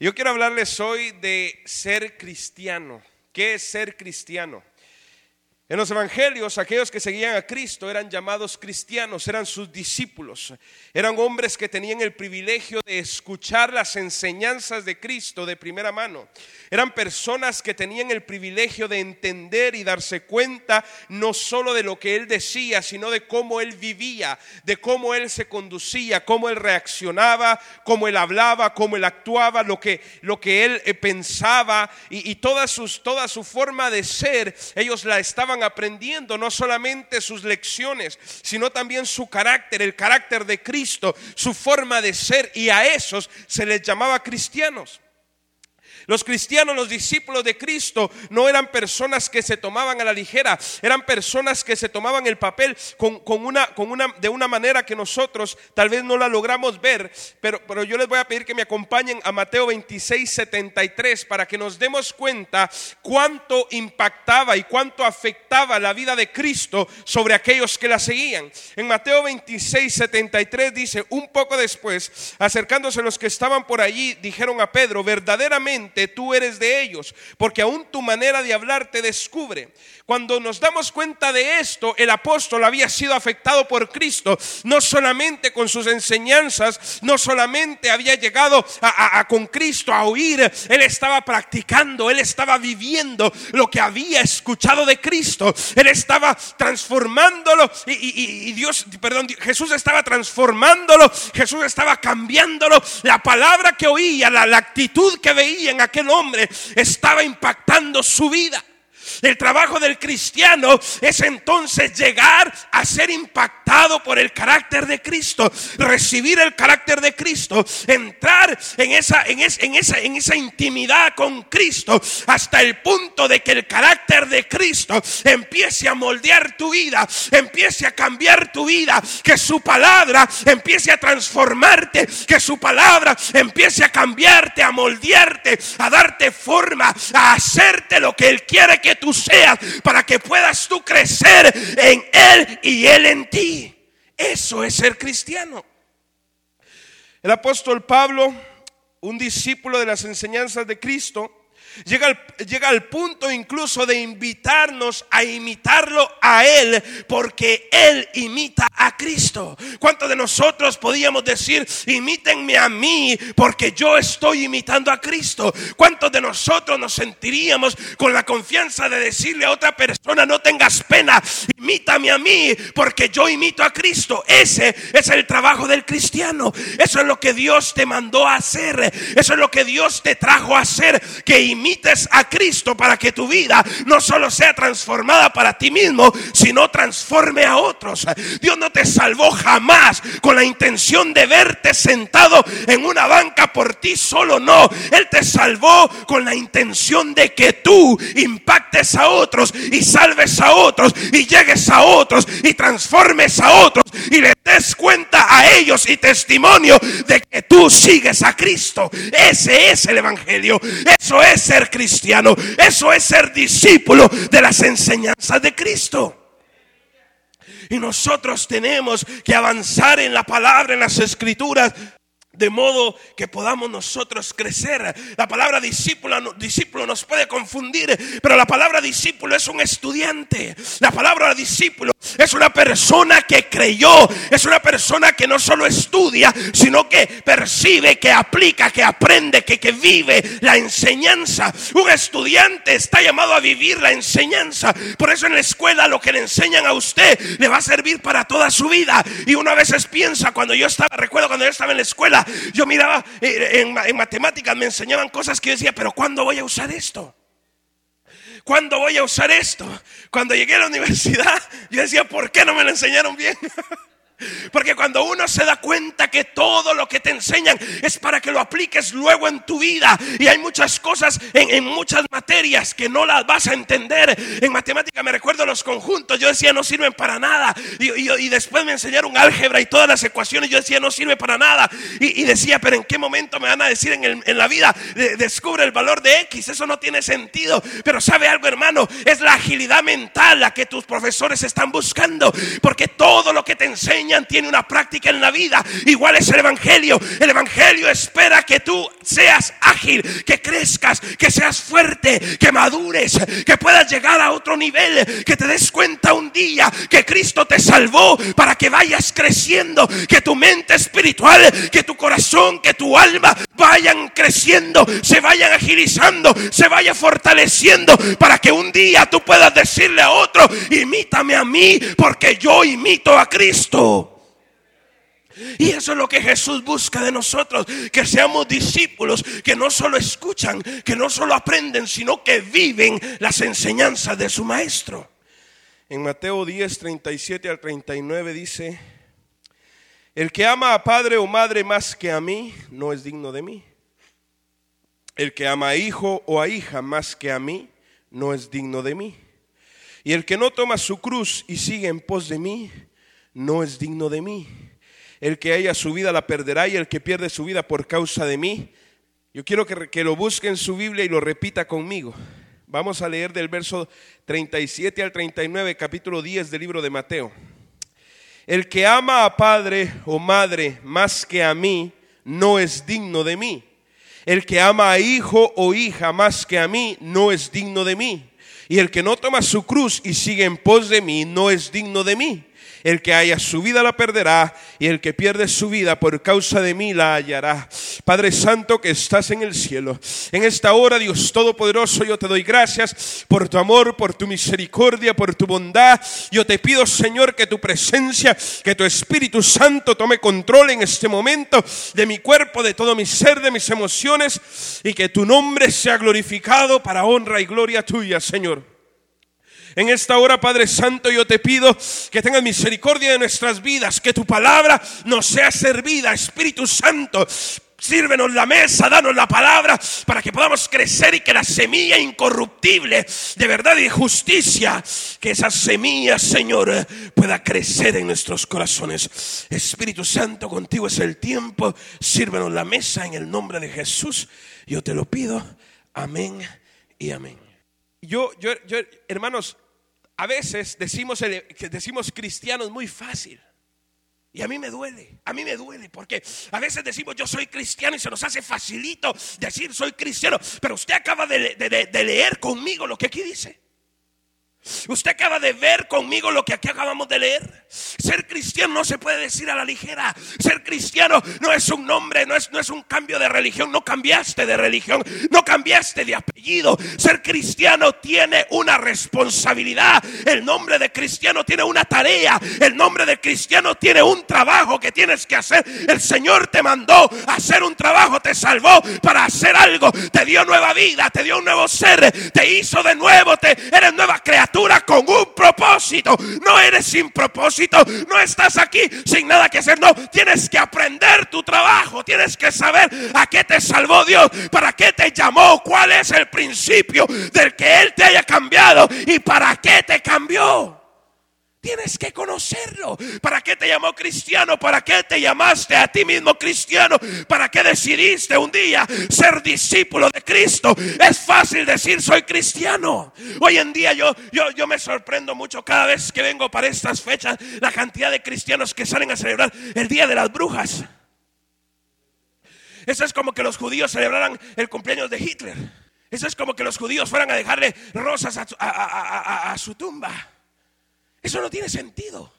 Yo quiero hablarles hoy de ser cristiano. ¿Qué es ser cristiano? En los evangelios, aquellos que seguían a Cristo eran llamados cristianos, eran sus discípulos, eran hombres que tenían el privilegio de escuchar las enseñanzas de Cristo de primera mano. Eran personas que tenían el privilegio de entender y darse cuenta no solo de lo que Él decía, sino de cómo Él vivía, de cómo Él se conducía, cómo Él reaccionaba, cómo Él hablaba, cómo Él actuaba, lo que, lo que Él eh, pensaba y, toda, sus, toda su forma de ser, ellos la estaban aprendiendo no solamente sus lecciones, sino también su carácter, el carácter de Cristo, su forma de ser, y a esos se les llamaba cristianos. Los cristianos, los discípulos de Cristo, no eran personas que se tomaban a la ligera, eran personas que se tomaban el papel con, una, con una, de una manera que nosotros tal vez no la logramos ver, pero, pero yo les voy a pedir que me acompañen a Mateo 26, 73 para que nos demos cuenta cuánto impactaba y cuánto afectaba la vida de Cristo sobre aquellos que la seguían. En Mateo 26, 73 dice, un poco después, acercándose los que estaban por allí, dijeron a Pedro, verdaderamente, tú eres de ellos, porque aún tu manera de hablar te descubre. Cuando nos damos cuenta de esto, el apóstol había sido afectado por Cristo, no solamente con sus enseñanzas, no solamente había llegado con Cristo a oír, él estaba practicando, él estaba viviendo lo que había escuchado de Cristo, él estaba transformándolo y, Dios, perdón, Jesús estaba transformándolo, Jesús estaba cambiándolo, la palabra que oía, la, la actitud que veía en aquel hombre estaba impactando su vida. El trabajo del cristiano es entonces llegar a ser impactado por el carácter de Cristo, recibir el carácter de Cristo, entrar en esa, en, en, esa, en esa intimidad con Cristo hasta el punto de que el carácter de Cristo empiece a moldear tu vida, empiece a cambiar tu vida, que su palabra empiece a transformarte, que su palabra empiece a cambiarte, a moldearte, a darte forma, a hacerte lo que Él quiere que tú seas, para que puedas tú crecer en Él y Él en ti. Eso es ser cristiano. El apóstol Pablo, un discípulo de las enseñanzas de Cristo, Llega al, llega al, punto incluso de invitarnos a imitarlo a Él, porque Él imita a Cristo. ¿Cuántos de nosotros podíamos decir, imítenme a mí, porque yo estoy imitando a Cristo? ¿Cuántos de nosotros nos sentiríamos con la confianza de decirle a otra persona, no tengas pena, imítame a mí, porque yo imito a Cristo? Ese es el trabajo del cristiano. Eso es lo que Dios te mandó a hacer. Eso es lo que Dios te trajo a hacer, que imites a Cristo para que tu vida no solo sea transformada para ti mismo, sino transforme a otros. Dios no te salvó jamás con la intención de verte sentado en una banca por ti solo, no. Él te salvó con la intención de que tú impactes a otros y salves a otros y llegues a otros y transformes a otros y le des cuenta a ellos y testimonio de que tú sigues a Cristo. Ese es el Evangelio. Eso es ser cristiano. Eso es ser discípulo de las enseñanzas de Cristo. Y nosotros tenemos que avanzar en la palabra, en las escrituras, de modo que podamos nosotros crecer. La palabra discípulo, discípulo nos puede confundir, pero la palabra discípulo es un estudiante. La palabra discípulo es una persona que creyó, es una persona que no solo estudia, sino que percibe, que aplica, que aprende, que, que vive la enseñanza. Un estudiante está llamado a vivir la enseñanza. Por eso en la escuela lo que le enseñan a usted le va a servir para toda su vida. Y una veces piensa, cuando yo estaba, recuerdo cuando yo estaba en la escuela, yo miraba eh, en, matemáticas, me enseñaban cosas que yo decía, pero ¿cuándo voy a usar esto? ¿Cuándo voy a usar esto? Cuando llegué a la universidad, yo decía, ¿por qué no me lo enseñaron bien? Porque cuando uno se da cuenta que todo lo que te enseñan es para que lo apliques luego en tu vida. Y hay muchas cosas en, muchas materias que no las vas a entender. En matemática me recuerdo los conjuntos. Yo decía no sirven para nada. Y, después me enseñaron álgebra y todas las ecuaciones. Yo decía no sirve para nada. Y, decía, pero ¿en qué momento me van a decir en, la vida? descubre el valor de X. Eso no tiene sentido. Pero sabe algo hermano. Es la agilidad mental la que tus profesores están buscando. Porque todo lo que te enseñan tiene una práctica en la vida. Igual es el Evangelio. El Evangelio espera que tú seas ágil, que crezcas, que seas fuerte, que madures, que puedas llegar a otro nivel, que te des cuenta un día que Cristo te salvó para que vayas creciendo, que tu mente espiritual, que tu corazón, que tu alma vayan creciendo, se vayan agilizando, se vaya fortaleciendo para que un día tú puedas decirle a otro, imítame a mí porque yo imito a Cristo. Y eso es lo que Jesús busca de nosotros, que seamos discípulos, que no solo escuchan, que no solo aprenden, sino que viven las enseñanzas de su maestro. En Mateo 10, 37 al 39 dice, el que ama a padre o madre más que a mí, no es digno de mí. El que ama a hijo o a hija más que a mí, no es digno de mí. Y el que no toma su cruz y sigue en pos de mí, no es digno de mí. El que haya su vida la perderá y el que pierde su vida por causa de mí. Yo quiero que, que lo busque en su Biblia y lo repita conmigo. Vamos a leer del verso 37 al 39, capítulo 10 del libro de Mateo. El que ama a padre o madre más que a mí, no es digno de mí. El que ama a hijo o hija más que a mí, no es digno de mí. Y el que no toma su cruz y sigue en pos de mí, no es digno de mí. El que haya su vida la perderá y el que pierde su vida por causa de mí la hallará. Padre Santo que estás en el cielo, en esta hora Dios Todopoderoso, yo te doy gracias por tu amor, por tu misericordia, por tu bondad. Yo te pido Señor que tu presencia, que tu Espíritu Santo tome control en este momento de mi cuerpo, de todo mi ser, de mis emociones y que tu nombre sea glorificado para honra y gloria tuya, Señor. En esta hora, Padre Santo, yo te pido que tengas misericordia de nuestras vidas, que tu palabra nos sea servida, Espíritu Santo. Sírvenos la mesa, danos la palabra para que podamos crecer y que la semilla incorruptible de verdad y justicia, que esa semilla, Señor, pueda crecer en nuestros corazones. Espíritu Santo, contigo es el tiempo. Sírvenos la mesa en el nombre de Jesús. Yo te lo pido. Amén y amén. Yo, yo, yo, hermanos, a veces decimos, decimos cristianos muy fácil. Y a mí me duele, a mí me duele, porque a veces decimos yo soy cristiano y se nos hace facilito decir soy cristiano, pero usted acaba de, de leer conmigo lo que aquí dice. Usted acaba de ver conmigo lo que aquí acabamos de leer. Ser cristiano no se puede decir a la ligera. Ser cristiano no es un nombre, no es, no es un cambio de religión. No cambiaste de religión, no cambiaste de apellido. Ser cristiano tiene una responsabilidad. El nombre de cristiano tiene una tarea. El nombre de cristiano tiene un trabajo que tienes que hacer. El Señor te mandó a hacer un trabajo, te salvó para hacer algo. Te dio nueva vida, te dio un nuevo ser, te hizo de nuevo, te, eres nueva criatura con un propósito. No eres sin propósito, no estás aquí sin nada que hacer. No, tienes que aprender tu trabajo, tienes que saber a qué te salvó Dios, para qué te llamó, cuál es el principio del que Él te haya cambiado y para qué te cambió. Tienes que conocerlo. ¿Para qué te llamó cristiano? ¿Para qué te llamaste a ti mismo cristiano? ¿Para qué decidiste un día ser discípulo de Cristo? Es fácil decir soy cristiano. Hoy en día yo, yo, yo me sorprendo mucho cada vez que vengo para estas fechas la cantidad de cristianos que salen a celebrar el Día de las Brujas. Eso es como que los judíos celebraran el cumpleaños de Hitler. Eso es como que los judíos fueran a dejarle rosas a su tumba. Eso no tiene sentido.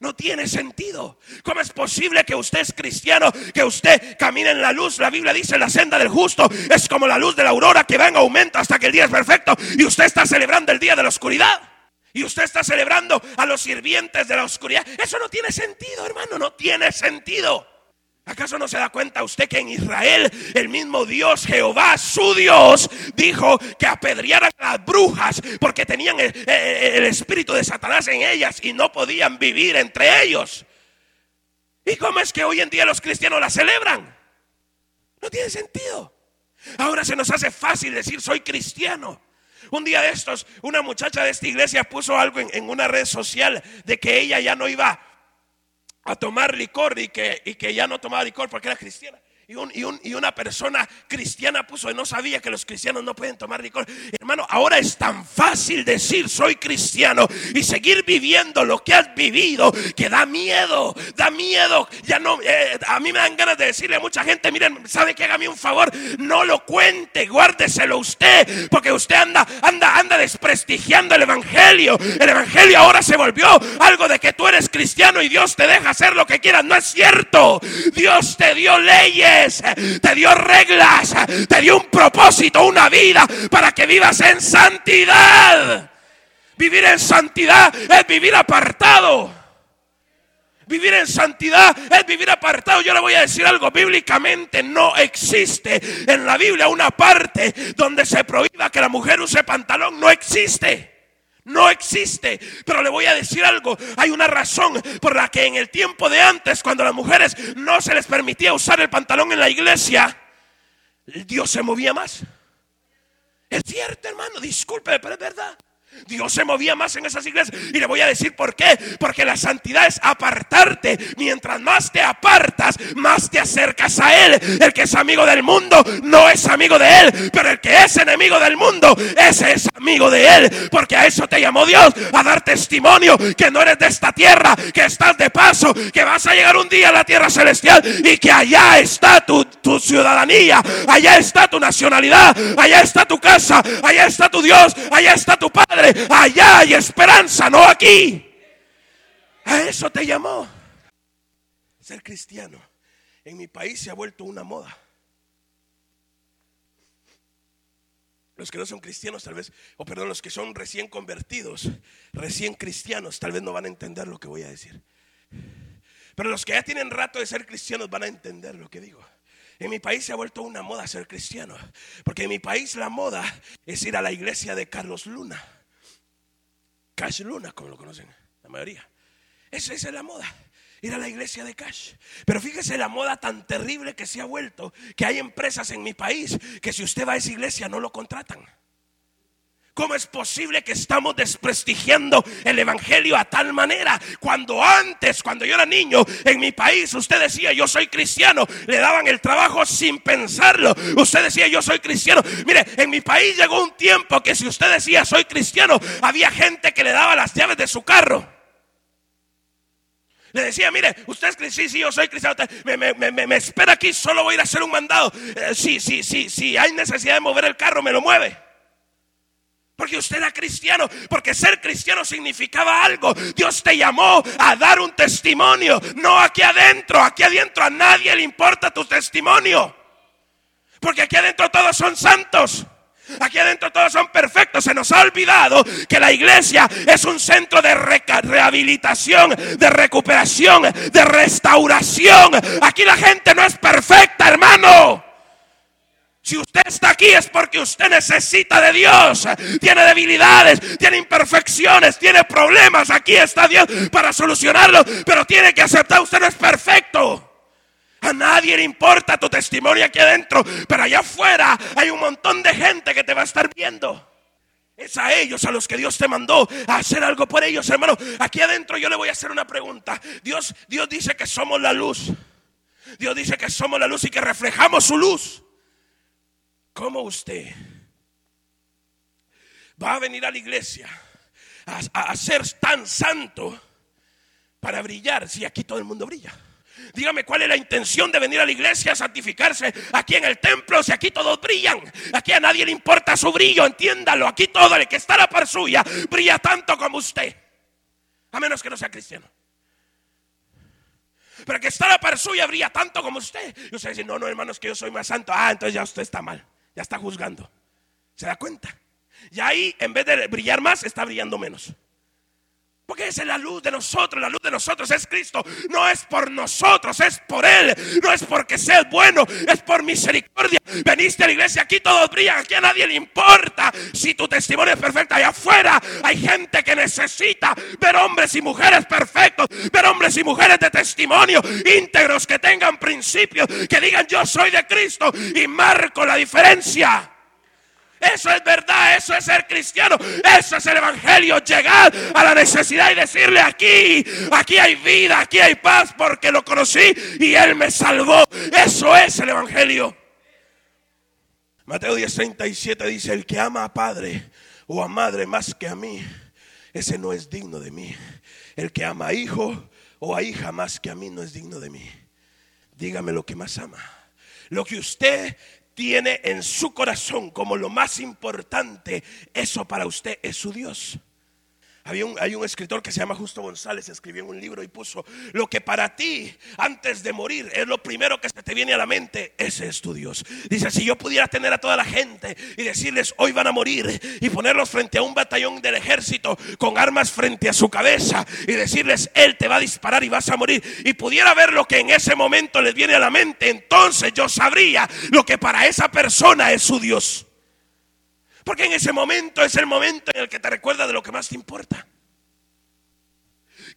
No tiene sentido. ¿Cómo es posible que usted es cristiano, que usted camine en la luz? La Biblia dice, la senda del justo es como la luz de la aurora que va en aumento hasta que el día es perfecto. Y usted está celebrando el día de la oscuridad. Y usted está celebrando a los sirvientes de la oscuridad. Eso no tiene sentido, hermano, no tiene sentido. ¿Acaso no se da cuenta usted que en Israel el mismo Dios, Jehová, su Dios, dijo que apedrearan a las brujas porque tenían el, espíritu de Satanás en ellas y no podían vivir entre ellos? ¿Y cómo es que hoy en día los cristianos la celebran? No tiene sentido. Ahora se nos hace fácil decir soy cristiano. Un día de estos, una muchacha de esta iglesia puso algo en, en una red social de que ella ya no iba a tomar licor y que, y que ya no tomaba licor porque era cristiana. Y, una persona cristiana puso, no sabía que los cristianos no pueden tomar licor. Hermano, ahora es tan fácil decir soy cristiano y seguir viviendo lo que has vivido que da miedo, da miedo. Ya no, eh, a mí me dan ganas de decirle a mucha gente, miren, sabe que hágame un favor, no lo cuente, guárdeselo usted, porque usted anda, anda, anda desprestigiando el evangelio. El evangelio ahora se volvió algo de que tú eres cristiano y Dios te deja hacer lo que quieras. No es cierto. Dios te dio leyes te dio reglas, te dio un propósito, una vida para que vivas en santidad. Vivir en santidad es vivir apartado. Vivir en santidad es vivir apartado. Yo le voy a decir algo, bíblicamente no existe en la Biblia una parte donde se prohíba que la mujer use pantalón. No existe. No existe. Pero le voy a decir algo. Hay una razón por la que en el tiempo de antes, cuando a las mujeres no se les permitía usar el pantalón en la iglesia, Dios se movía más. Es cierto, hermano. Disculpe, pero es verdad. Dios se movía más en esas iglesias. Y le voy a decir por qué. Porque la santidad es apartarte. Mientras más te apartas, más te acercas a Él. El que es amigo del mundo no es amigo de Él. Pero el que es enemigo del mundo, ese es amigo de Él. Porque a eso te llamó Dios. A dar testimonio que no eres de esta tierra. Que estás de paso. Que vas a llegar un día a la tierra celestial. Y que allá está tu, tu ciudadanía. Allá está tu nacionalidad. Allá está tu casa. Allá está tu Dios. Allá está tu Padre allá hay esperanza, no aquí. A eso te llamó. Ser cristiano en mi país se ha vuelto una moda. Los que no son cristianos tal vez, o perdón, los que son recién convertidos, recién cristianos, tal vez no van a entender lo que voy a decir. Pero los que ya tienen rato de ser cristianos van a entender lo que digo. En mi país se ha vuelto una moda ser cristiano, porque en mi país la moda es ir a la iglesia de Carlos Luna. Cash Luna, como lo conocen la mayoría. Esa, es la moda. Ir a la iglesia de Cash. Pero fíjese la moda tan terrible que se ha vuelto que hay empresas en mi país que si usted va a esa iglesia no lo contratan. ¿Cómo es posible que estamos desprestigiando el Evangelio a tal manera? Cuando antes, cuando yo era niño, en mi país, usted decía, yo soy cristiano, le daban el trabajo sin pensarlo. Usted decía, yo soy cristiano. Mire, en mi país llegó un tiempo que si usted decía, soy cristiano, había gente que le daba las llaves de su carro. Le decía, mire, usted es cristiano, sí, sí, yo soy cristiano, me, espera aquí, solo voy a ir a hacer un mandado. Eh, sí, sí, sí, sí, hay necesidad de mover el carro, me lo mueve. Porque usted era cristiano, porque ser cristiano significaba algo. Dios te llamó a dar un testimonio, no aquí adentro, aquí adentro a nadie le importa tu testimonio. Porque aquí adentro todos son santos. Aquí adentro todos son perfectos. Se nos ha olvidado que la iglesia es un centro de rehabilitación, de recuperación, de restauración. Aquí la gente no es perfecta, hermano. Si usted está aquí es porque usted necesita de Dios. Tiene debilidades, tiene imperfecciones, tiene problemas. Aquí está Dios para solucionarlo. Pero tiene que aceptar, usted no es perfecto. A nadie le importa tu testimonio aquí adentro. Pero allá afuera hay un montón de gente que te va a estar viendo. Es a ellos a los que Dios te mandó a hacer algo por ellos, hermano. Aquí adentro yo le voy a hacer una pregunta. Dios, Dios dice que somos la luz. Dios dice que somos la luz y que reflejamos su luz. ¿Cómo usted va a venir a la iglesia a, ser tan santo para brillar si aquí todo el mundo brilla? Dígame cuál es la intención de venir a la iglesia a santificarse aquí en el templo si aquí todos brillan. Aquí a nadie le importa su brillo, entiéndalo. Aquí todo el que está a la par suya brilla tanto como usted. A menos que no sea cristiano. Pero que está a la par suya brilla tanto como usted. Y usted dice, no, no, hermanos, que yo soy más santo. Ah, entonces ya usted está mal está juzgando. ¿Se da cuenta? Y ahí, en vez de brillar más, está brillando menos. Porque esa es la luz de nosotros, la luz de nosotros es Cristo. No es por nosotros, es por Él. No es porque sea bueno, es por misericordia. Veniste a la iglesia, aquí todos brillan, aquí a nadie le importa. Si tu testimonio es perfecto, allá afuera hay gente que necesita ver hombres y mujeres perfectos, ver hombres y mujeres de testimonio, íntegros, que tengan principios, que digan yo soy de Cristo y marco la diferencia. Eso es verdad, eso es ser cristiano, eso es el Evangelio, llegar a la necesidad y decirle aquí, aquí hay vida, aquí hay paz porque lo conocí y Él me salvó. Eso es el Evangelio. Mateo 10:37 dice, el que ama a padre o a madre más que a mí, ese no es digno de mí. El que ama a hijo o a hija más que a mí no es digno de mí. Dígame lo que más ama. Lo que usted tiene en su corazón como lo más importante, eso para usted es su Dios. Había un, hay un escritor que se llama Justo González, escribió un libro y puso, lo que para ti antes de morir es lo primero que se te viene a la mente, ese es tu Dios. Dice, si yo pudiera tener a toda la gente y decirles, hoy van a morir y ponerlos frente a un batallón del ejército con armas frente a su cabeza y decirles, Él te va a disparar y vas a morir, y pudiera ver lo que en ese momento les viene a la mente, entonces yo sabría lo que para esa persona es su Dios. Porque en ese momento es el momento en el que te recuerda de lo que más te importa.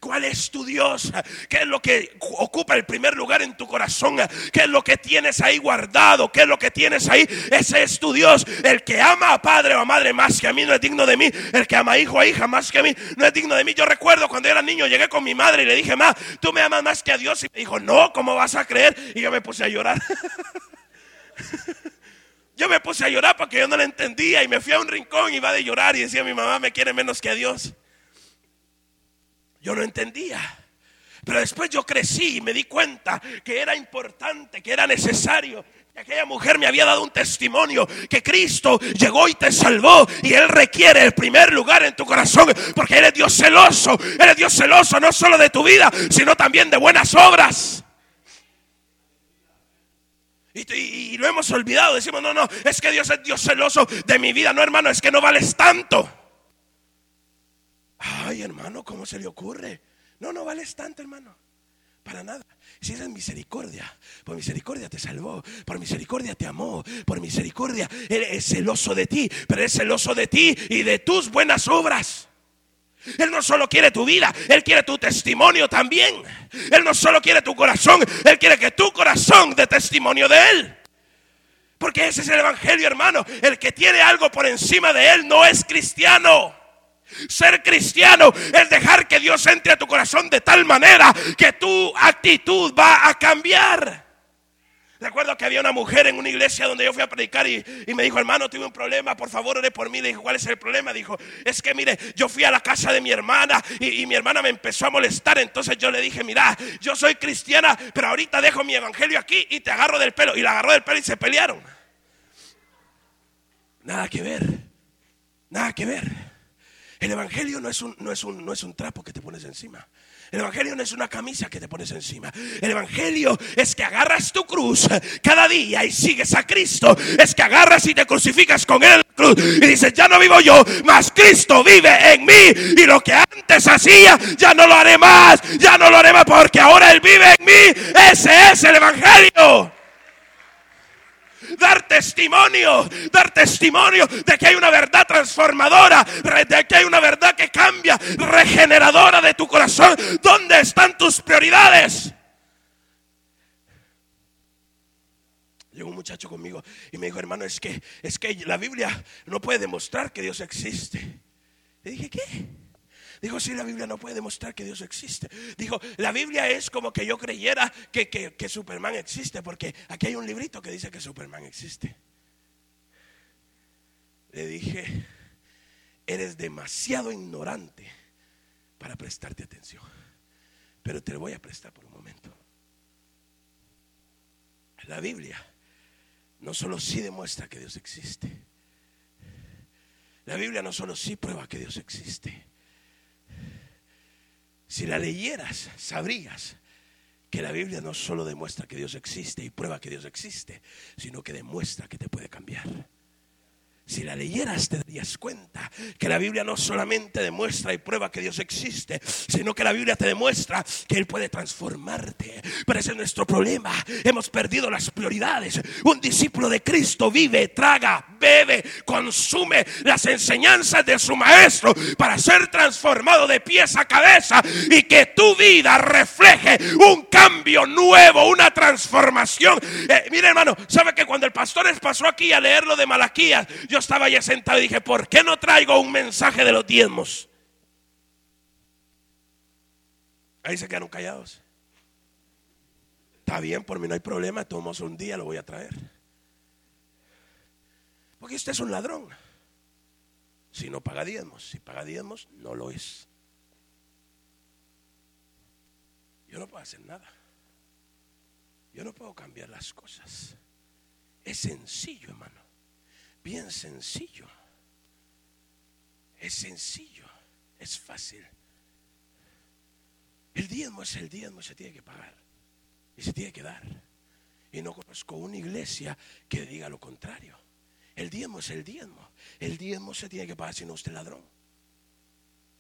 ¿Cuál es tu Dios? ¿Qué es lo que ocupa el primer lugar en tu corazón? ¿Qué es lo que tienes ahí guardado? ¿Qué es lo que tienes ahí? Ese es tu Dios. El que ama a padre o a madre más que a mí no es digno de mí. El que ama a hijo o a hija más que a mí no es digno de mí. Yo recuerdo cuando era niño llegué con mi madre y le dije, ma, tú me amas más que a Dios. Y me dijo, no, ¿cómo vas a creer? Y yo me puse a llorar. Yo me puse a llorar porque yo no la entendía y me fui a un rincón y iba de llorar y decía mi mamá me quiere menos que a Dios. Yo no entendía. Pero después yo crecí y me di cuenta que era importante, que era necesario. Que aquella mujer me había dado un testimonio que Cristo llegó y te salvó y Él requiere el primer lugar en tu corazón porque Él es Dios celoso. Él Dios celoso no solo de tu vida, sino también de buenas obras. Y, lo hemos olvidado. Decimos, no, no, es que Dios es Dios celoso de mi vida. No, hermano, es que no vales tanto. Ay, hermano, ¿cómo se le ocurre? No, no vales tanto, hermano. Para nada. Si es misericordia, por misericordia te salvó, por misericordia te amó, por misericordia Él es celoso de ti, pero es celoso de ti y de tus buenas obras. Él no solo quiere tu vida, Él quiere tu testimonio también. Él no solo quiere tu corazón, Él quiere que tu corazón dé testimonio de Él. Porque ese es el Evangelio, hermano. El que tiene algo por encima de Él no es cristiano. Ser cristiano es dejar que Dios entre a tu corazón de tal manera que tu actitud va a cambiar. Recuerdo que había una mujer en una iglesia donde yo fui a predicar y, me dijo, hermano, tuve un problema, por favor, ore por mí. Le dije, ¿cuál es el problema? Dijo, es que mire, yo fui a la casa de mi hermana y, y mi hermana me empezó a molestar. Entonces yo le dije, mira, yo soy cristiana, pero ahorita dejo mi evangelio aquí y te agarro del pelo. Y la agarró del pelo y se pelearon. Nada que ver, nada que ver. El evangelio no es un, no es un, no es un trapo que te pones encima. El Evangelio no es una camisa que te pones encima. El Evangelio es que agarras tu cruz cada día y sigues a Cristo. Es que agarras y te crucificas con Él cruz y dices, ya no vivo yo, mas Cristo vive en mí. Y lo que antes hacía, ya no lo haré más. Ya no lo haré más porque ahora Él vive en mí. Ese es el Evangelio dar testimonio, dar testimonio de que hay una verdad transformadora, de que hay una verdad que cambia, regeneradora de tu corazón. ¿Dónde están tus prioridades? Llegó un muchacho conmigo y me dijo, hermano, es que, es que la Biblia no puede demostrar que Dios existe. Le dije, ¿qué? Dijo, sí, la Biblia no puede demostrar que Dios existe. Dijo, la Biblia es como que yo creyera que, que, Superman existe, porque aquí hay un librito que dice que Superman existe. Le dije, eres demasiado ignorante para prestarte atención, pero te lo voy a prestar por un momento. La Biblia no solo sí demuestra que Dios existe, la Biblia no solo sí prueba que Dios existe, si la leyeras, sabrías que la Biblia no solo demuestra que Dios existe y prueba que Dios existe, sino que demuestra que te puede cambiar. Si la leyeras te darías cuenta que la Biblia no solamente demuestra y prueba que Dios existe, sino que la Biblia te demuestra que Él puede transformarte. Pero ese es nuestro problema. Hemos perdido las prioridades. Un discípulo de Cristo vive, traga, bebe, consume las enseñanzas de su maestro para ser transformado de pies a cabeza y que tu vida refleje un cambio nuevo, una transformación. Eh, mire hermano, sabe que cuando el pastor pasó aquí a leer lo de Malaquías, yo estaba ya sentado y dije, ¿por qué no traigo un mensaje de los diezmos? Ahí se quedaron callados. Está bien, por mí no hay problema, tomamos un día, lo voy a traer. Porque usted es un ladrón. Si no paga diezmos, si paga diezmos, no lo es. Yo no puedo hacer nada. Yo no puedo cambiar las cosas. Es sencillo, hermano. Bien sencillo. Es sencillo. Es fácil. El diezmo es el diezmo, se tiene que pagar. Y se tiene que dar. Y no conozco una iglesia que diga lo contrario. El diezmo es el diezmo. El diezmo se tiene que pagar si no usted ladrón.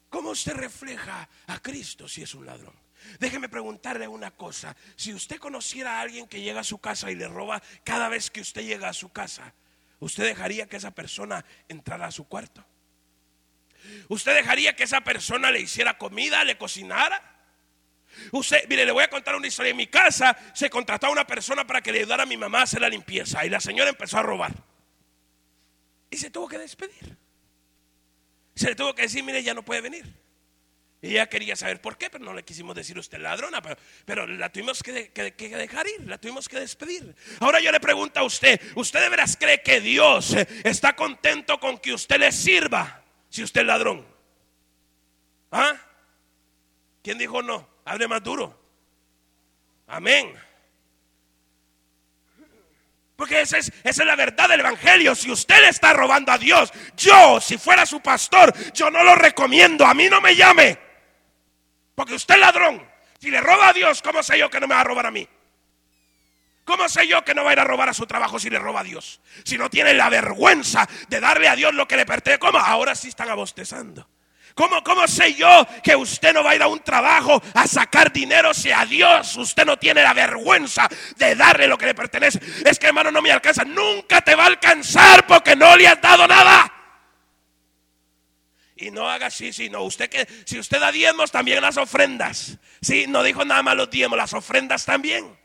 ¿Cómo usted refleja a Cristo si es un ladrón? Déjeme preguntarle una cosa. Si usted conociera a alguien que llega a su casa y le roba cada vez que usted llega a su casa, ¿usted dejaría que esa persona entrara a su cuarto? ¿Usted dejaría que esa persona le hiciera comida, le cocinara? Usted, mire, le voy a contar una historia. En mi casa se contrató a una persona para que le ayudara a mi mamá a hacer la limpieza y la señora empezó a robar. Y se tuvo que despedir. Se le tuvo que decir, mire, ya no puede venir. Y ella quería saber por qué, pero no le quisimos decir usted ladrona, pero, la tuvimos que, dejar ir, la tuvimos que despedir. Ahora yo le pregunto a usted, ¿usted de veras cree que Dios está contento con que usted le sirva si usted es ladrón? ¿Ah? ¿Quién dijo no? Hable más duro. Amén. Porque esa es, esa es la verdad del Evangelio. Si usted le está robando a Dios, yo, si fuera su pastor, yo no lo recomiendo. A mí no me llame. Porque usted es ladrón. Si le roba a Dios, ¿cómo sé yo que no me va a robar a mí? ¿Cómo sé yo que no va a ir a robar a su trabajo si le roba a Dios? Si no tiene la vergüenza de darle a Dios lo que le pertenece. ¿Cómo? Ahora sí están abostezando. ¿Cómo, ¿Cómo sé yo que usted no va a ir a un trabajo a sacar dinero si a Dios usted no tiene la vergüenza de darle lo que le pertenece? Es que hermano no me alcanza. Nunca te va a alcanzar porque no le has dado nada. Y no haga así, sino usted que si usted da diezmos también las ofrendas. Sí, no dijo nada más los diezmos, las ofrendas también.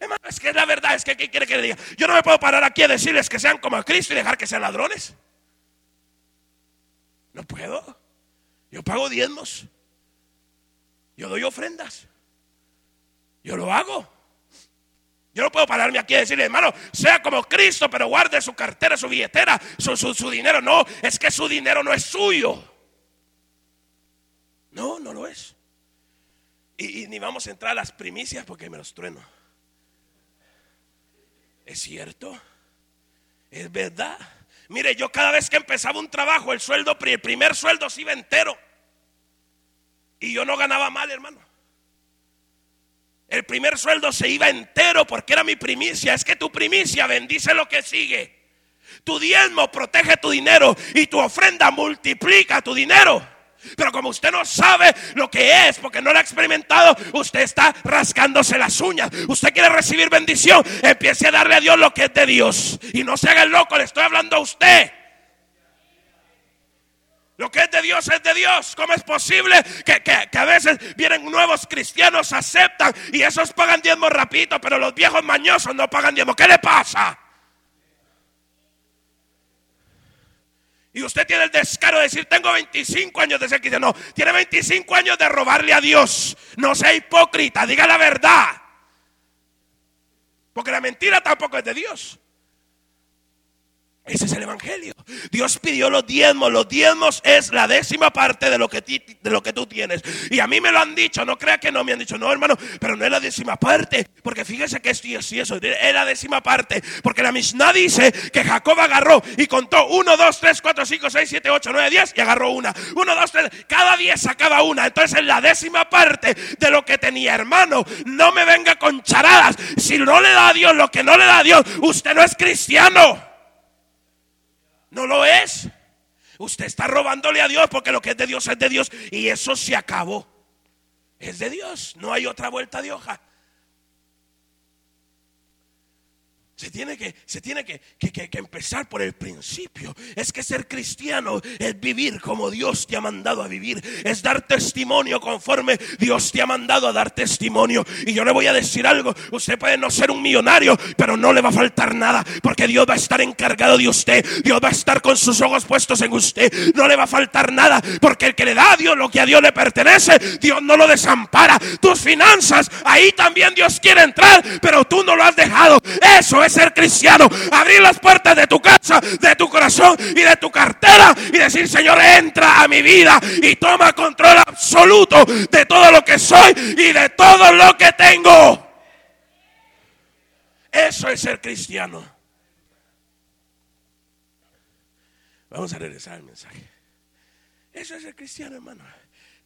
Hermano, es que la verdad, es que ¿qué quiere que le diga? Yo no me puedo parar aquí a decirles que sean como a Cristo y dejar que sean ladrones. No puedo. Yo pago diezmos. Yo doy ofrendas. Yo lo hago. Yo no puedo pararme aquí a decirle, hermano, sea como Cristo, pero guarde su cartera, su billetera, su, su, dinero. No, es que su dinero no es suyo. No, no lo es. Y, y, ni vamos a entrar a las primicias porque me los trueno. ¿Es cierto? ¿Es verdad? Mire, yo cada vez que empezaba un trabajo, el sueldo, el primer sueldo se iba entero. Y yo no ganaba mal, hermano. El primer sueldo se iba entero porque era mi primicia. Es que tu primicia bendice lo que sigue. Tu diezmo protege tu dinero y tu ofrenda multiplica tu dinero. Pero como usted no sabe lo que es, porque no lo ha experimentado, usted está rascándose las uñas. Usted quiere recibir bendición, empiece a darle a Dios lo que es de Dios. Y no se haga el loco, le estoy hablando a usted. Lo que es de Dios es de Dios. ¿Cómo es posible que, que, a veces vienen nuevos cristianos, aceptan y esos pagan diezmo rapidito, pero los viejos mañosos no pagan diezmo? ¿Qué le pasa? Y usted tiene el descaro de decir, tengo 25 años de ser cristiano. No, tiene 25 años de robarle a Dios. No sea hipócrita, diga la verdad. Porque la mentira tampoco es de Dios. Ese es el Evangelio. Dios pidió los diezmos. Los diezmos es la décima parte de lo, que de lo que tú tienes. Y a mí me lo han dicho. No crea que no me han dicho. No, hermano, pero no es la décima parte. Porque fíjese que esto y eso. Es la décima parte. Porque la Mishnah dice que Jacob agarró y contó 1, 2, 3, 4, 5, 6, 7, 8, 9, 10 y agarró una. 1, 2, 3. Cada 10 sacaba una. Entonces es la décima parte de lo que tenía. Hermano, no me venga con charadas. Si no le da a Dios lo que no le da a Dios, usted no es cristiano. No lo es. Usted está robándole a Dios porque lo que es de Dios es de Dios y eso se acabó. Es de Dios, no hay otra vuelta de hoja. Se tiene, que, se tiene que, que, que, empezar por el principio. Es que ser cristiano es vivir como Dios te ha mandado a vivir. Es dar testimonio conforme Dios te ha mandado a dar testimonio. Y yo le voy a decir algo. Usted puede no ser un millonario, pero no le va a faltar nada. Porque Dios va a estar encargado de usted. Dios va a estar con sus ojos puestos en usted. No le va a faltar nada. Porque el que le da a Dios lo que a Dios le pertenece, Dios no lo desampara. Tus finanzas, ahí también Dios quiere entrar, pero tú no lo has dejado. Eso es ser cristiano. Abrir las puertas de tu casa, de tu corazón y de tu cartera y decir, Señor, entra a mi vida y toma control absoluto de todo lo que soy y de todo lo que tengo. Eso es ser cristiano. Vamos a regresar al mensaje. Eso es ser cristiano, hermano.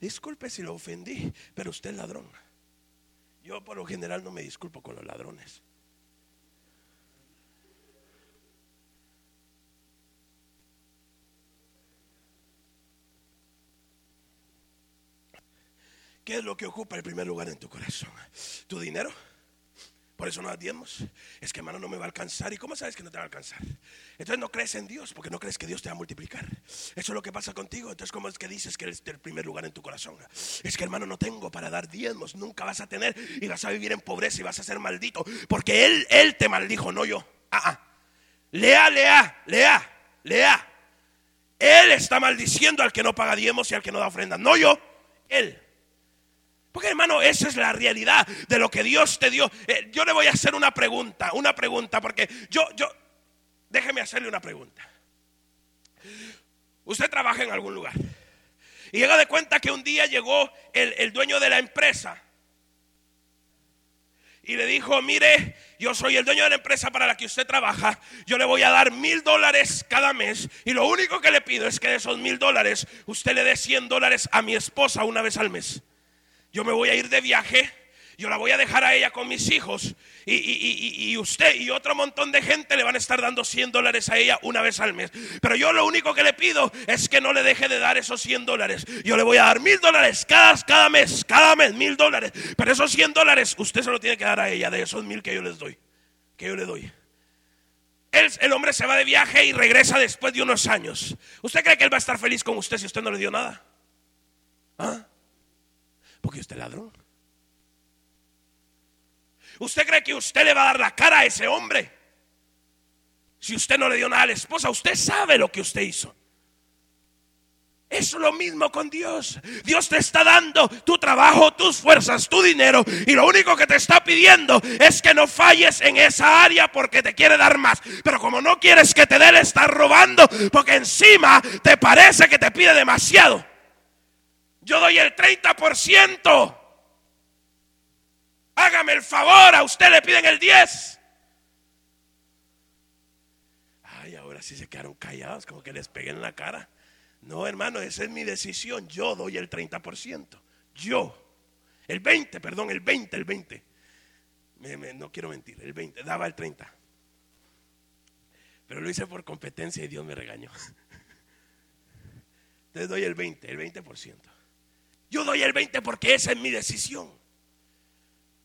Disculpe si lo ofendí, pero usted es ladrón. Yo por lo general no me disculpo con los ladrones. ¿Qué es lo que ocupa el primer lugar en tu corazón? ¿Tu dinero? Por eso no das Es que hermano no me va a alcanzar. ¿Y cómo sabes que no te va a alcanzar? Entonces no crees en Dios porque no crees que Dios te va a multiplicar. Eso es lo que pasa contigo. Entonces, ¿cómo es que dices que eres el primer lugar en tu corazón? Es que hermano no tengo para dar diezmos. Nunca vas a tener y vas a vivir en pobreza y vas a ser maldito. Porque Él, Él te maldijo, no yo. Ah, ah. Lea, lea, lea, lea. Él está maldiciendo al que no paga diezmos y al que no da ofrenda. No yo, Él. Porque hermano, esa es la realidad de lo que Dios te dio. Eh, yo le voy a hacer una pregunta, una pregunta, porque yo, yo, déjeme hacerle una pregunta. Usted trabaja en algún lugar y llega de cuenta que un día llegó el, el dueño de la empresa y le dijo, mire, yo soy el dueño de la empresa para la que usted trabaja, yo le voy a dar mil dólares cada mes y lo único que le pido es que de esos mil dólares usted le dé 100 dólares a mi esposa una vez al mes yo me voy a ir de viaje, yo la voy a dejar a ella con mis hijos y, usted y otro montón de gente le van a estar dando 100 dólares a ella una vez al mes. Pero yo lo único que le pido es que no le deje de dar esos 100 dólares. Yo le voy a dar mil dólares cada, cada mes, cada mes mil dólares. Pero esos 100 dólares usted se lo tiene que dar a ella de esos mil que yo les doy, que yo le doy. El, el hombre se va de viaje y regresa después de unos años. ¿Usted cree que él va a estar feliz con usted si usted no le dio nada? ¿Ah? Porque usted es ladrón. ¿Usted cree que usted le va a dar la cara a ese hombre? Si usted no le dio nada a la esposa, usted sabe lo que usted hizo. Es lo mismo con Dios. Dios te está dando tu trabajo, tus fuerzas, tu dinero. Y lo único que te está pidiendo es que no falles en esa área porque te quiere dar más. Pero como no quieres que te dé, le estás robando porque encima te parece que te pide demasiado. Yo doy el 30%. Hágame el favor, a usted le piden el 10. Ay, ahora sí se quedaron callados, como que les pegué en la cara. No, hermano, esa es mi decisión. Yo doy el 30%. Yo. El 20, perdón, el 20, el 20. no quiero mentir, el 20, daba el 30. Pero lo hice por competencia y Dios me regañó. Entonces doy el 20, el 20%. Yo doy el 20 porque esa es mi decisión.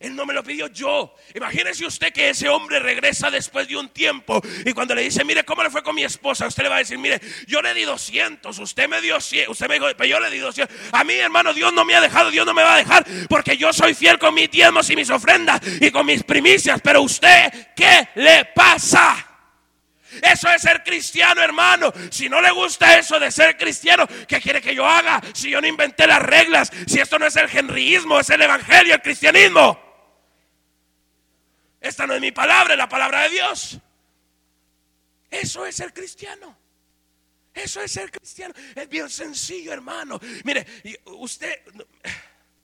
Él no me lo pidió yo. Imagínese usted que ese hombre regresa después de un tiempo y cuando le dice, mire, ¿cómo le fue con mi esposa? Usted le va a decir, mire, yo le di 200, usted me dio 100, usted me dijo, pero yo le di 200. A mí, hermano, Dios no me ha dejado, Dios no me va a dejar porque yo soy fiel con mis diezmos y mis ofrendas y con mis primicias. Pero usted, ¿qué le pasa? Eso es ser cristiano, hermano. Si no le gusta eso de ser cristiano, ¿qué quiere que yo haga? Si yo no inventé las reglas, si esto no es el genriismo, es el evangelio, el cristianismo. Esta no es mi palabra, es la palabra de Dios. Eso es ser cristiano. Eso es ser cristiano. Es bien sencillo, hermano. Mire, usted,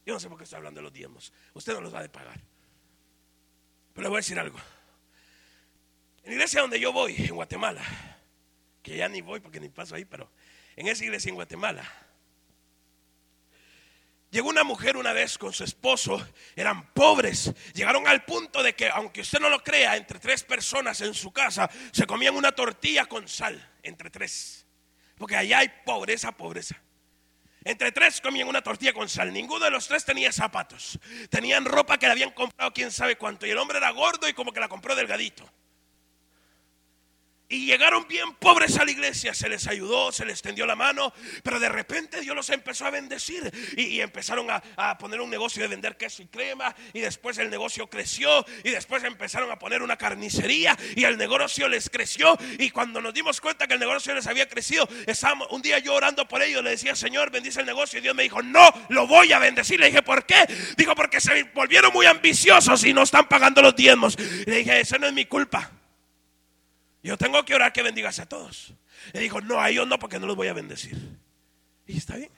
yo no sé por qué estoy hablando de los diezmos. Usted no los va a pagar. Pero le voy a decir algo. En la iglesia donde yo voy, en Guatemala, que ya ni voy porque ni paso ahí, pero en esa iglesia en Guatemala, llegó una mujer una vez con su esposo, eran pobres, llegaron al punto de que, aunque usted no lo crea, entre tres personas en su casa se comían una tortilla con sal, entre tres, porque allá hay pobreza, pobreza. Entre tres comían una tortilla con sal. Ninguno de los tres tenía zapatos. Tenían ropa que le habían comprado quién sabe cuánto. Y el hombre era gordo y como que la compró delgadito. Y llegaron bien pobres a la iglesia, se les ayudó, se les tendió la mano, pero de repente Dios los empezó a bendecir y, empezaron a, poner un negocio de vender queso y crema y después el negocio creció y después empezaron a poner una carnicería y el negocio les creció y cuando nos dimos cuenta que el negocio les había crecido, estábamos, un día yo orando por ellos le decía, Señor, bendice el negocio y Dios me dijo, no, lo voy a bendecir. Le dije, ¿por qué? Dijo, porque se volvieron muy ambiciosos y no están pagando los diezmos. le dije, eso no es mi culpa. Yo tengo que orar que bendigas a todos. Le dijo, no, a ellos no, porque no los voy a bendecir. Y está bien.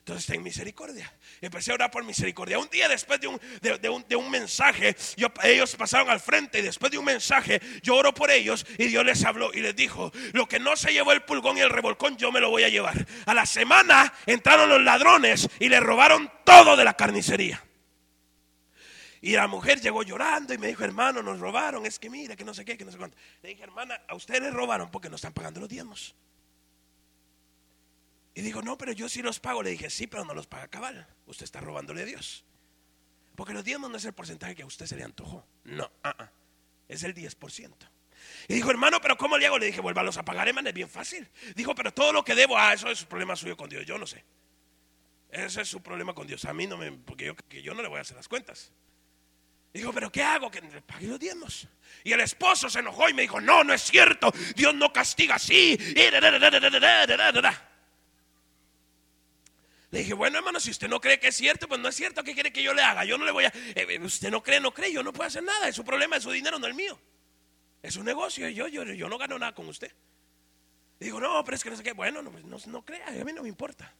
Entonces ten misericordia. Empecé a orar por misericordia. Un día después de un, de, un, mensaje, ellos pasaron al frente y después de un mensaje, yo oro por ellos y Dios les habló y les dijo, lo que no se llevó el pulgón y el revolcón, yo me lo voy a llevar. A la semana entraron los ladrones y le robaron todo de la carnicería. Y la mujer llegó llorando y me dijo, hermano, nos robaron, es que mira, que no sé qué, que no sé cuánto. Le dije, hermana, a ustedes les robaron porque no están pagando los diezmos. Y dijo, no, pero yo sí los pago. Le dije, sí, pero no los paga cabal. Usted está robándole a Dios. Porque los diezmos no es el porcentaje que a usted se le antojó. No, ah, ah, es el 10%. Y dijo, hermano, pero ¿cómo le hago? Le dije, vuélvalos a pagar, hermano, es bien fácil. Dijo, pero todo lo que debo, ah, eso es un problema suyo con Dios, yo no sé. Ese es su problema con Dios. A mí no me, porque yo, que yo no le voy a hacer las cuentas. Dijo, pero ¿qué hago? Que le pague los diezmos. Y el esposo se enojó y me dijo, no, no es cierto. Dios no castiga así. Le dije, bueno hermano, si usted no cree que es cierto, pues no es cierto. ¿Qué quiere que yo le haga? Yo no le voy a... usted no cree, no cree. Yo no puedo hacer nada. Es su problema, es su dinero, no el mío. Es un negocio y yo, yo, yo no gano nada con usted. Digo, no, pero es que no sé qué. Bueno, no, no, no crea, a mí no me importa.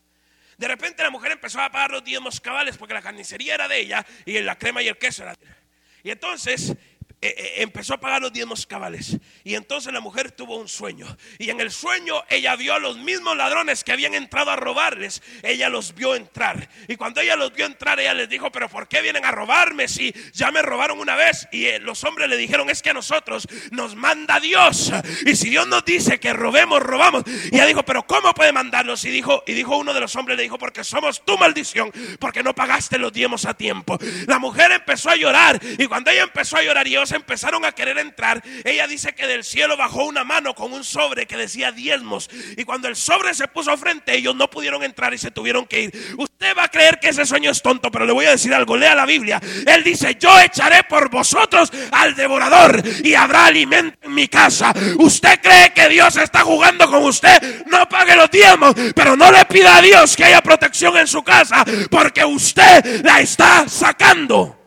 De repente la mujer empezó a pagar los diezmos cabales porque la carnicería era de ella y la crema y el queso era de ella. Y entonces empezó a pagar los diezmos cabales. Y entonces la mujer tuvo un sueño. Y en el sueño ella vio a los mismos ladrones que habían entrado a robarles. Ella los vio entrar. Y cuando ella los vio entrar, ella les dijo, pero ¿por qué vienen a robarme si ya me robaron una vez? Y eh, los hombres le dijeron, es que a nosotros nos manda Dios. Y si Dios nos dice que robemos, robamos. Y ella dijo, pero ¿cómo puede mandarnos? Y dijo, y dijo uno de los hombres, le dijo, porque somos tu maldición, porque no pagaste los diezmos a tiempo. La mujer empezó a llorar. Y cuando ella empezó a llorar, Dios empezaron a querer entrar, ella dice que del cielo bajó una mano con un sobre que decía diezmos. Y cuando el sobre se puso frente, ellos no pudieron entrar y se tuvieron que ir. Usted va a creer que ese sueño es tonto, pero le voy a decir algo. Lea la Biblia. Él dice, yo echaré por vosotros al devorador y habrá alimento en mi casa. Usted cree que Dios está jugando con usted. No pague los diezmos, pero no le pida a Dios que haya protección en su casa, porque usted la está sacando.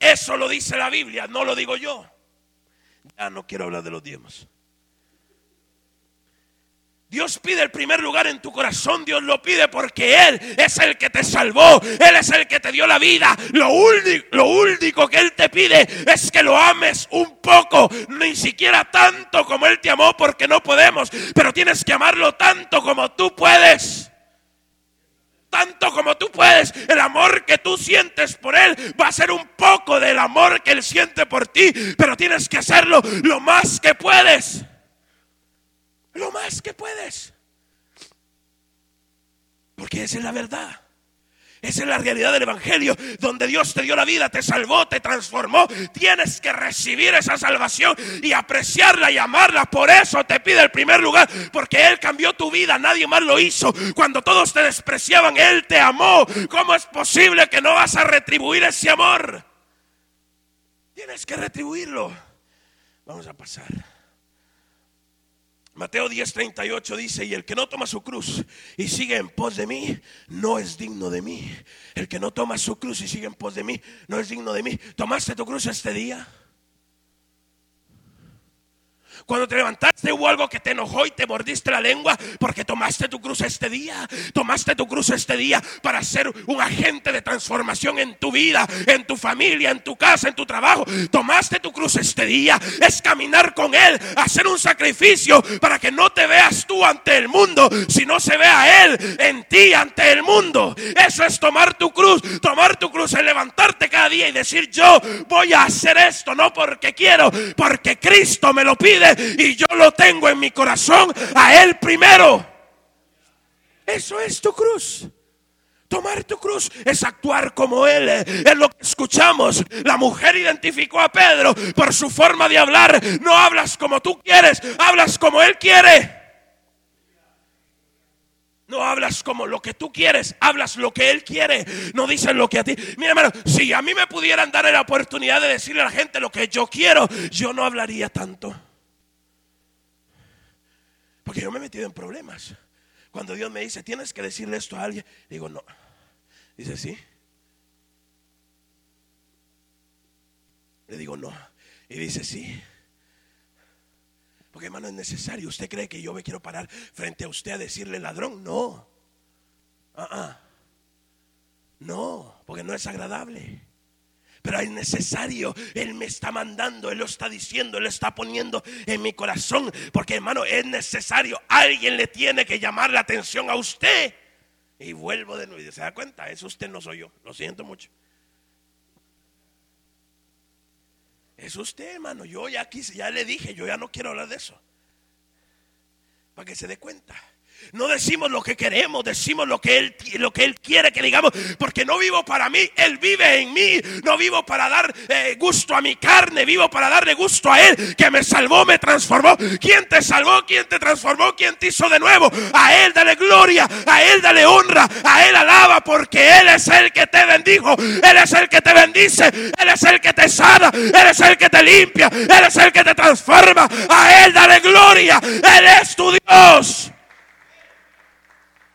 Eso lo dice la Biblia, no lo digo yo. Ya no quiero hablar de los diezmos. Dios pide el primer lugar en tu corazón, Dios lo pide porque Él es el que te salvó, Él es el que te dio la vida. Lo, único, lo único que Él te pide es que lo ames un poco, ni siquiera tanto como Él te amó porque no podemos, pero tienes que amarlo tanto como tú puedes tanto como tú puedes. El amor que tú sientes por Él va a ser un poco del amor que Él siente por ti, pero tienes que hacerlo lo más que puedes. Lo más que puedes. Porque esa es la verdad. Esa es la realidad del Evangelio, donde Dios te dio la vida, te salvó, te transformó. Tienes que recibir esa salvación y apreciarla y amarla. Por eso te pide el primer lugar, porque Él cambió tu vida, nadie más lo hizo. Cuando todos te despreciaban, Él te amó. ¿Cómo es posible que no vas a retribuir ese amor? Tienes que retribuirlo. Vamos a pasar. Mateo 10:38 dice, y el que no toma su cruz y sigue en pos de mí, no es digno de mí. El que no toma su cruz y sigue en pos de mí, no es digno de mí. ¿Tomaste tu cruz este día? Cuando te levantaste hubo algo que te enojó y te mordiste la lengua porque tomaste tu cruz este día. Tomaste tu cruz este día para ser un agente de transformación en tu vida, en tu familia, en tu casa, en tu trabajo. Tomaste tu cruz este día. Es caminar con Él, hacer un sacrificio para que no te veas tú ante el mundo, sino se vea Él en ti ante el mundo. Eso es tomar tu cruz. Tomar tu cruz es levantarte cada día y decir yo voy a hacer esto, no porque quiero, porque Cristo me lo pide y yo lo tengo en mi corazón a Él primero. Eso es tu cruz. Tomar tu cruz es actuar como Él. Es lo que escuchamos. La mujer identificó a Pedro por su forma de hablar. No hablas como tú quieres, hablas como Él quiere. No hablas como lo que tú quieres, hablas lo que Él quiere. No dices lo que a ti. Mira, hermano, si a mí me pudieran dar la oportunidad de decirle a la gente lo que yo quiero, yo no hablaría tanto. Porque yo me he metido en problemas. Cuando Dios me dice, tienes que decirle esto a alguien, digo, no. Dice, sí. Le digo, no. Y dice, sí. Porque hermano es necesario. ¿Usted cree que yo me quiero parar frente a usted a decirle ladrón? No. Ah, ah. No, porque no es agradable. Pero es necesario. Él me está mandando, Él lo está diciendo, Él lo está poniendo en mi corazón. Porque hermano, es necesario. Alguien le tiene que llamar la atención a usted. Y vuelvo de nuevo. ¿Se da cuenta? Es usted, no soy yo. Lo siento mucho. Es usted, hermano. Yo ya quise, ya le dije, yo ya no quiero hablar de eso. Para que se dé cuenta. No decimos lo que queremos, decimos lo que Él, lo que él quiere que digamos, porque no vivo para mí, Él vive en mí. No vivo para dar eh, gusto a mi carne, vivo para darle gusto a Él, que me salvó, me transformó. ¿Quién te salvó? ¿Quién te transformó? ¿Quién te hizo de nuevo? A Él dale gloria, a Él dale honra, a Él alaba, porque Él es el que te bendijo, Él es el que te bendice, Él es el que te sana, Él es el que te limpia, Él es el que te transforma. A Él dale gloria, Él es tu Dios.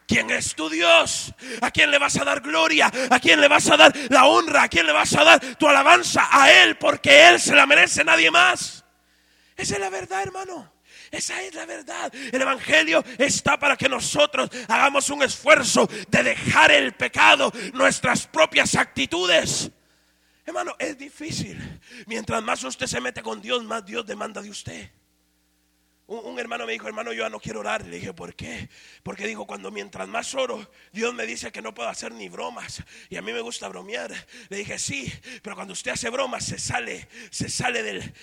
¿Quién es tu Dios? ¿A quién le vas a dar gloria? ¿A quién le vas a dar la honra? ¿A quién le vas a dar tu alabanza? A Él, porque Él se la merece, nadie más. Esa es la verdad, hermano. Esa es la verdad. El Evangelio está para que nosotros hagamos un esfuerzo de dejar el pecado, nuestras propias actitudes. Hermano, es difícil. Mientras más usted se mete con Dios, más Dios demanda de usted. Un, hermano me dijo, hermano, yo no quiero orar. Le dije, ¿por qué? Porque dijo, cuando mientras más oro, Dios me dice que no puedo hacer ni bromas. Y a mí me gusta bromear. Le dije, sí, pero cuando usted hace bromas, se sale, se sale del...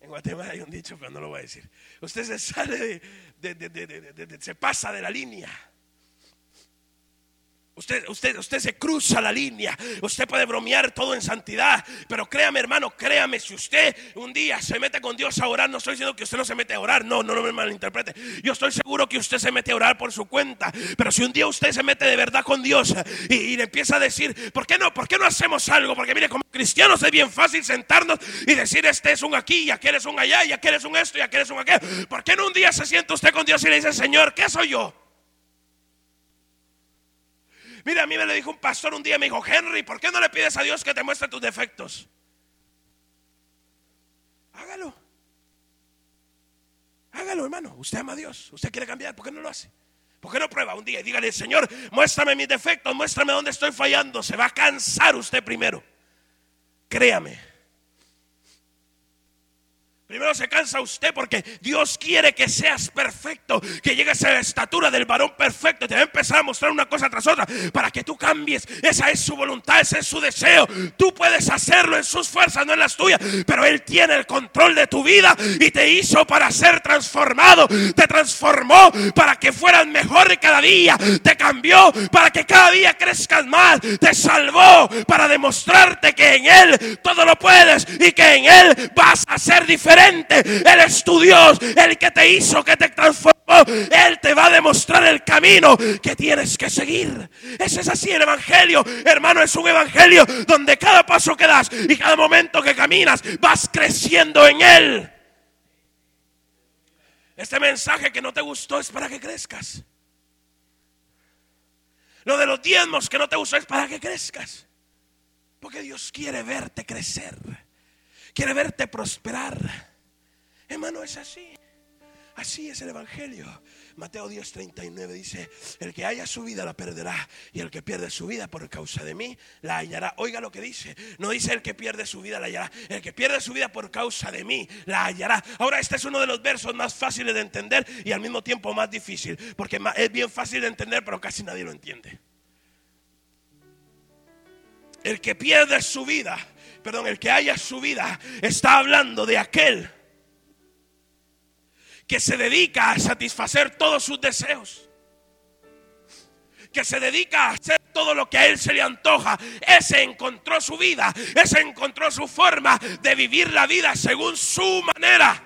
en Guatemala hay un dicho, pero no lo voy a decir. Usted se sale de, se pasa de la línea. Usted, usted, usted se cruza la línea. Usted puede bromear todo en santidad. Pero créame, hermano, créame. Si usted un día se mete con Dios a orar, no estoy diciendo que usted no se mete a orar. No, no, no me malinterprete. Yo estoy seguro que usted se mete a orar por su cuenta. Pero si un día usted se mete de verdad con Dios y, le empieza a decir, ¿por qué no? ¿Por qué no hacemos algo? Porque mire, como cristianos es bien fácil sentarnos y decir, este es un aquí, y aquel es un allá, y aquel es un esto, y aquel es un aquel. ¿Por qué no un día se siente usted con Dios y le dice, Señor, ¿qué soy yo? Mira, a mí me lo dijo un pastor un día, me dijo, Henry, ¿por qué no le pides a Dios que te muestre tus defectos? Hágalo. Hágalo, hermano. Usted ama a Dios. Usted quiere cambiar. ¿Por qué no lo hace? ¿Por qué no prueba un día y dígale, Señor, muéstrame mis defectos, muéstrame dónde estoy fallando? Se va a cansar usted primero. Créame. Primero se cansa usted porque Dios quiere que seas perfecto, que llegues a la estatura del varón perfecto. Te va a empezar a mostrar una cosa tras otra para que tú cambies. Esa es su voluntad, ese es su deseo. Tú puedes hacerlo en sus fuerzas, no en las tuyas, pero Él tiene el control de tu vida y te hizo para ser transformado. Te transformó para que fueras mejor cada día. Te cambió para que cada día crezcas más. Te salvó para demostrarte que en Él todo lo puedes y que en Él vas a ser diferente él es tu Dios, el que te hizo, que te transformó. Él te va a demostrar el camino que tienes que seguir. Ese es así el Evangelio. Hermano, es un Evangelio donde cada paso que das y cada momento que caminas vas creciendo en Él. Este mensaje que no te gustó es para que crezcas. Lo de los diezmos que no te gustó es para que crezcas. Porque Dios quiere verte crecer quiere verte prosperar. Hermano, es así. Así es el Evangelio. Mateo 10, 39 dice, el que haya su vida la perderá y el que pierde su vida por causa de mí la hallará. Oiga lo que dice. No dice el que pierde su vida la hallará. El que pierde su vida por causa de mí la hallará. Ahora este es uno de los versos más fáciles de entender y al mismo tiempo más difícil. Porque es bien fácil de entender pero casi nadie lo entiende. El que pierde su vida perdón, el que haya su vida, está hablando de aquel que se dedica a satisfacer todos sus deseos. que se dedica a hacer todo lo que a él se le antoja, ese encontró su vida, ese encontró su forma de vivir la vida según su manera.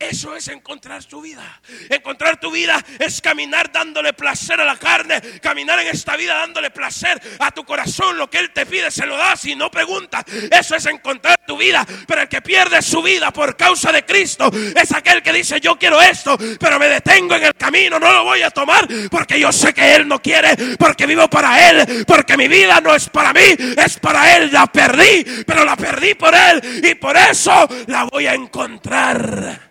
Eso es encontrar tu vida. Encontrar tu vida es caminar dándole placer a la carne, caminar en esta vida dándole placer a tu corazón. Lo que Él te pide se lo das y no pregunta. Eso es encontrar tu vida. Pero el que pierde su vida por causa de Cristo es aquel que dice yo quiero esto, pero me detengo en el camino, no lo voy a tomar porque yo sé que Él no quiere, porque vivo para Él, porque mi vida no es para mí, es para Él. La perdí, pero la perdí por Él y por eso la voy a encontrar.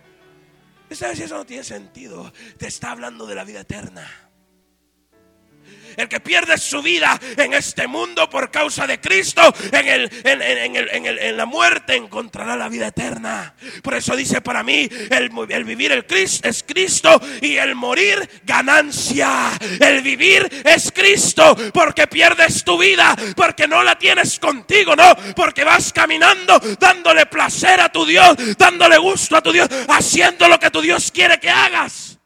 ¿Sabes eso no tiene sentido? Te está hablando de la vida eterna. El que pierde su vida en este mundo por causa de Cristo, en, el, en, la muerte encontrará la vida eterna. Por eso dice para mí, el, el vivir el Cristo es Cristo y el morir ganancia. El vivir es Cristo porque pierdes tu vida, porque no la tienes contigo, no, porque vas caminando dándole placer a tu Dios, dándole gusto a tu Dios, haciendo lo que tu Dios quiere que hagas.